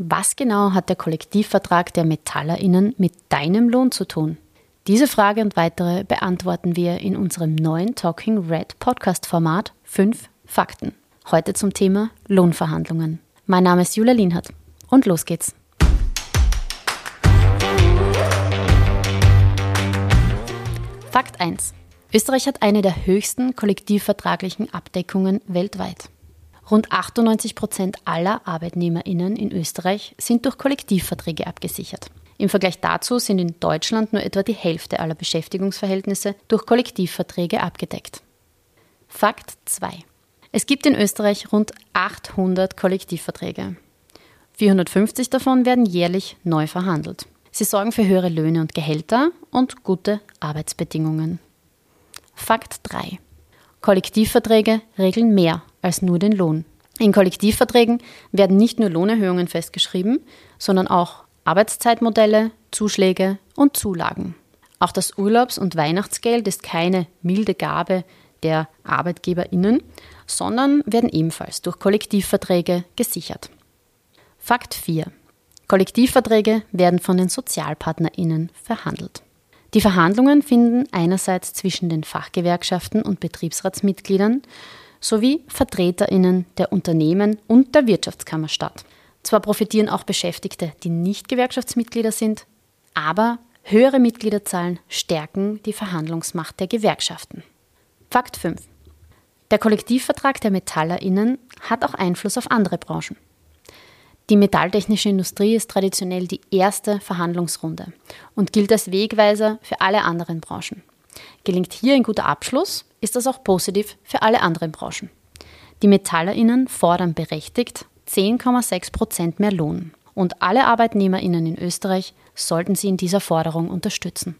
Was genau hat der Kollektivvertrag der Metallerinnen mit deinem Lohn zu tun? Diese Frage und weitere beantworten wir in unserem neuen Talking Red Podcast Format 5 Fakten. Heute zum Thema Lohnverhandlungen. Mein Name ist Julia Lienhardt und los geht's. Fakt 1. Österreich hat eine der höchsten kollektivvertraglichen Abdeckungen weltweit. Rund 98 Prozent aller ArbeitnehmerInnen in Österreich sind durch Kollektivverträge abgesichert. Im Vergleich dazu sind in Deutschland nur etwa die Hälfte aller Beschäftigungsverhältnisse durch Kollektivverträge abgedeckt. Fakt 2. Es gibt in Österreich rund 800 Kollektivverträge. 450 davon werden jährlich neu verhandelt. Sie sorgen für höhere Löhne und Gehälter und gute Arbeitsbedingungen. Fakt 3. Kollektivverträge regeln mehr als nur den Lohn. In Kollektivverträgen werden nicht nur Lohnerhöhungen festgeschrieben, sondern auch Arbeitszeitmodelle, Zuschläge und Zulagen. Auch das Urlaubs- und Weihnachtsgeld ist keine milde Gabe der Arbeitgeberinnen, sondern werden ebenfalls durch Kollektivverträge gesichert. Fakt 4. Kollektivverträge werden von den Sozialpartnerinnen verhandelt. Die Verhandlungen finden einerseits zwischen den Fachgewerkschaften und Betriebsratsmitgliedern sowie Vertreterinnen der Unternehmen und der Wirtschaftskammer statt. Zwar profitieren auch Beschäftigte, die nicht Gewerkschaftsmitglieder sind, aber höhere Mitgliederzahlen stärken die Verhandlungsmacht der Gewerkschaften. Fakt 5. Der Kollektivvertrag der Metallerinnen hat auch Einfluss auf andere Branchen. Die metalltechnische Industrie ist traditionell die erste Verhandlungsrunde und gilt als Wegweiser für alle anderen Branchen. Gelingt hier ein guter Abschluss, ist das auch positiv für alle anderen Branchen. Die Metallerinnen fordern berechtigt 10,6 Prozent mehr Lohn und alle Arbeitnehmerinnen in Österreich sollten sie in dieser Forderung unterstützen.